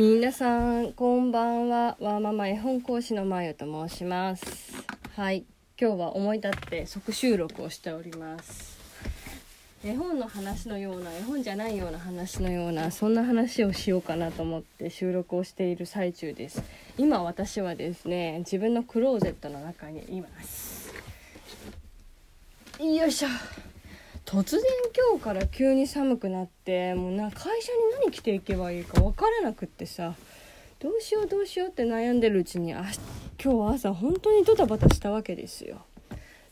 皆さんこんばんは。わーママ絵本講師のまゆと申します。はい。今日は思い立って即収録をしております。絵本の話のような絵本じゃないような話のようなそんな話をしようかなと思って収録をしている最中です。今私はですね自分のクローゼットの中にいます。よいしょ。突然今日から急に寒くなってもうな会社に何着ていけばいいか分からなくってさどうしようどうしようって悩んでるうちにあ今日朝本当にドタバタしたわけですよ。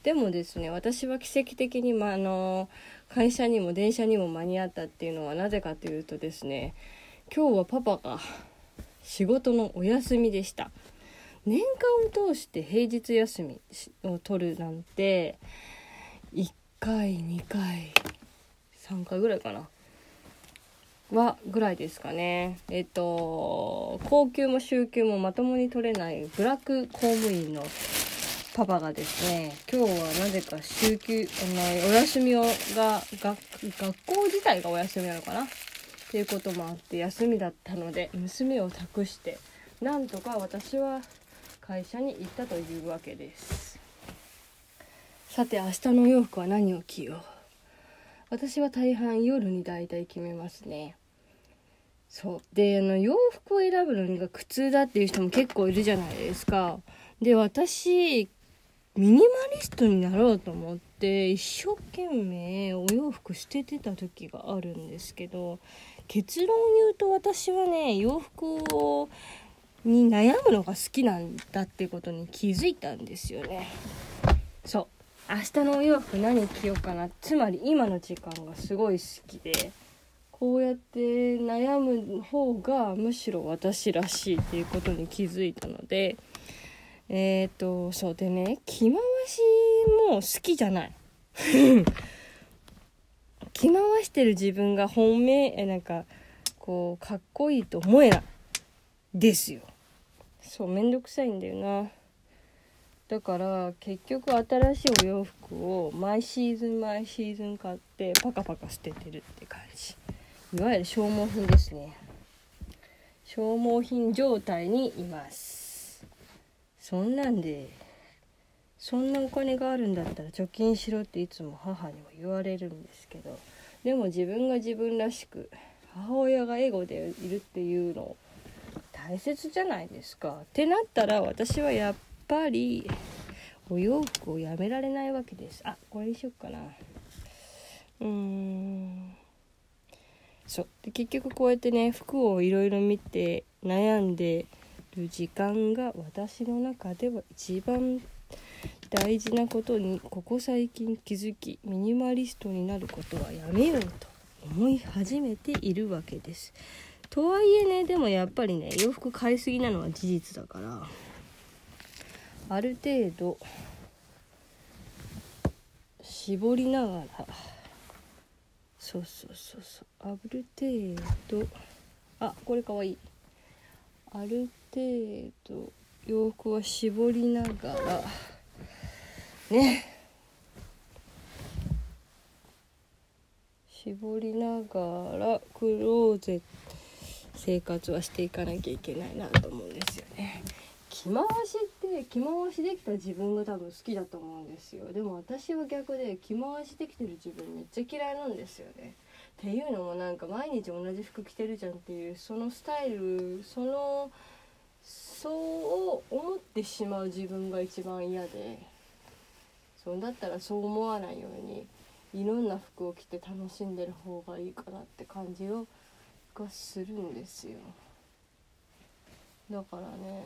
でもですね私は奇跡的に、まあの会社にも電車にも間に合ったっていうのはなぜかというとですね今日はパパが仕事のお休みでした。年間を通して平日休みを取るなんて1 1回2回3回ぐらいかな。はぐらいですかね。えっと高級も週休もまともに取れないブラック公務員のパパがですね今日はなぜか週休あのお休みをが学学校自体がお休みなのかな？っていうこともあって休みだったので娘を託してなんとか私は会社に行ったというわけです。さて明日のお洋服は何を着よう？私は大半夜に大体決めますね。そう。であの洋服を選ぶのが苦痛だっていう人も結構いるじゃないですか。で私ミニマリストになろうと思って一生懸命お洋服捨ててた時があるんですけど結論言うと私はね洋服をに悩むのが好きなんだってことに気づいたんですよね。そう。明日のお洋服何着ようかな。つまり今の時間がすごい好きで。こうやって悩む方がむしろ私らしいっていうことに気づいたので。えっ、ー、とそうでね着回しも好きじゃない。着回してる自分が本命えなんかこうかっこいいと思えない。ですよ。そうめんどくさいんだよな。だから結局新しいお洋服を毎シーズン毎シーズン買ってパカパカ捨ててるって感じ。いわゆる消耗品ですね。消耗品状態にいます。そんなんでそんなお金があるんだったら貯金しろっていつも母にも言われるんですけどでも自分が自分らしく母親がエゴでいるっていうの大切じゃないですか。ってなったら私はやっぱりお洋服をやめられないわけです。あこれにしよっかな。うーん。そう。で結局こうやってね服をいろいろ見て悩んでる時間が私の中では一番大事なことにここ最近気づきミニマリストになることはやめようと思い始めているわけです。とはいえねでもやっぱりね洋服買いすぎなのは事実だから。ある程度絞りながら。そうそうそうそう。ある程度。あこれかわいい。ある程度洋服は絞りながら。ね。絞りながらクローゼット。生活はしていかなきゃいけないなと思うんですよね。着回しって着回しできた自分が多分好きだと思うんですよ。でも私は逆で着回しできてる自分めっちゃ嫌いなんですよね。っていうのもなんか毎日同じ服着てるじゃんっていうそのスタイルそのそう思ってしまう自分が一番嫌で。そうだったらそう思わないようにいろんな服を着て楽しんでる方がいいかなって感じをがするんですよ。だからね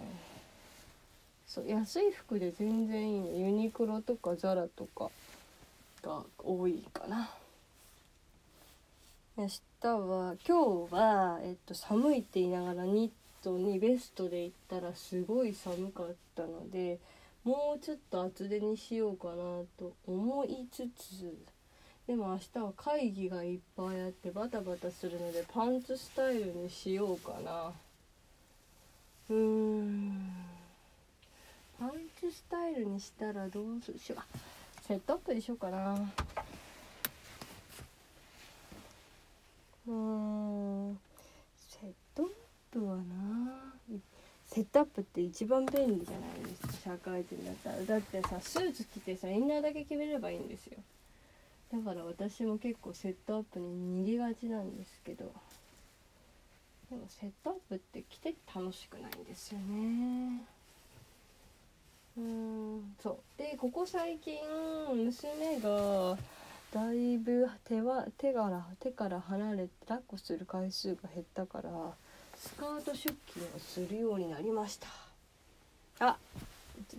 そう安い服で全然いいね。ユニクロとかザラとかが多いかな。明日は今日は、えっと、寒いって言いながらニットにベストで行ったらすごい寒かったのでもうちょっと厚手にしようかなと思いつつでも明日は会議がいっぱいあってバタバタするのでパンツスタイルにしようかな。うーん。パンツスタイルにしたらどうする？しようセットアップにしようかな。うんセットアップはな。セットアップって一番便利じゃないですか社会人だったら。だってさスーツ着てさインナーだけ決めればいいんですよ。だから私も結構セットアップに逃げがちなんですけど。でもセットアップって着て楽しくないんですよね。うんそう。でここ最近娘がだいぶ手は手から手から離れて抱っこする回数が減ったからスカート出勤をするようになりました。あ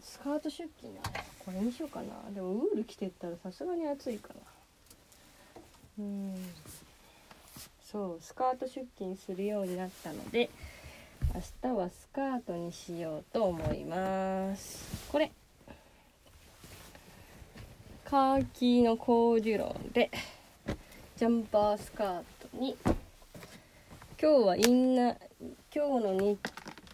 スカート出勤なこれにしようかな。でもウール着てったらさすがに暑いかなうん。そうスカート出勤するようになったので明日はスカートにしようと思います。これ。カーキのコーデュロンでジャンパースカートに。今日はインナー今日のニッ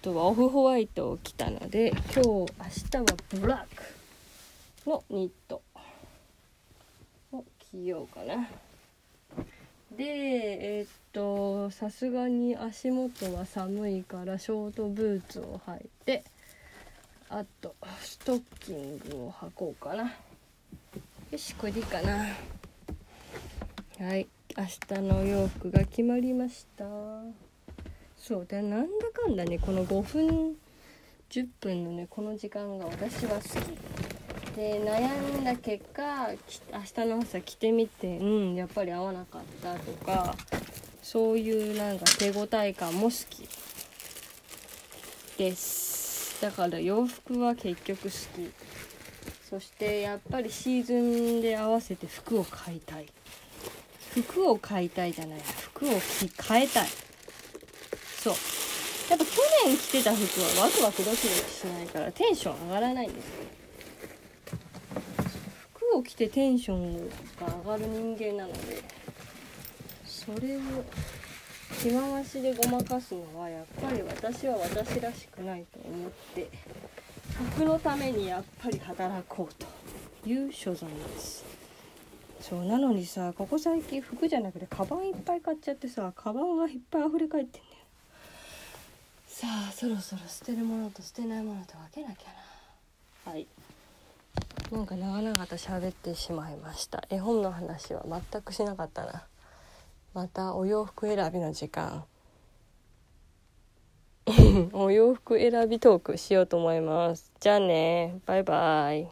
トはオフホワイトを着たので今日明日はブラックのニットを着ようかな。でえー、っとさすがに足元は寒いからショートブーツを履いてあとストッキングを履こうかな。よしこれでいいかな。はい明日の洋服が決まりました。そうでなんだかんだねこの5分10分のねこの時間が私は好き。で悩んだ結果明日の朝着てみてうんやっぱり合わなかったとかそういうなんか手応え感も好きです。だから洋服は結局好き。そしてやっぱりシーズンで合わせて服を買いたい。服を買いたいじゃない服を買えたい。そう。やっぱ去年着てた服はワクワクドキドキしないからテンション上がらないんですよ。を着てテンションが上がる人間なのでそれを着回しでごまかすのはやっぱり私は私らしくないと思って服のためにやっぱり働こうという所存です。そうなのにさここ最近服じゃなくてカバンいっぱい買っちゃってさカバンがいっぱい溢れ返ってんだよ。さあそろそろ捨てるものと捨てないものと分けなきゃな。はい。なんか長々と喋ってしまいました絵本の話は全くしなかったなまたお洋服選びの時間 お洋服選びトークしようと思います。じゃあね。バイバイ。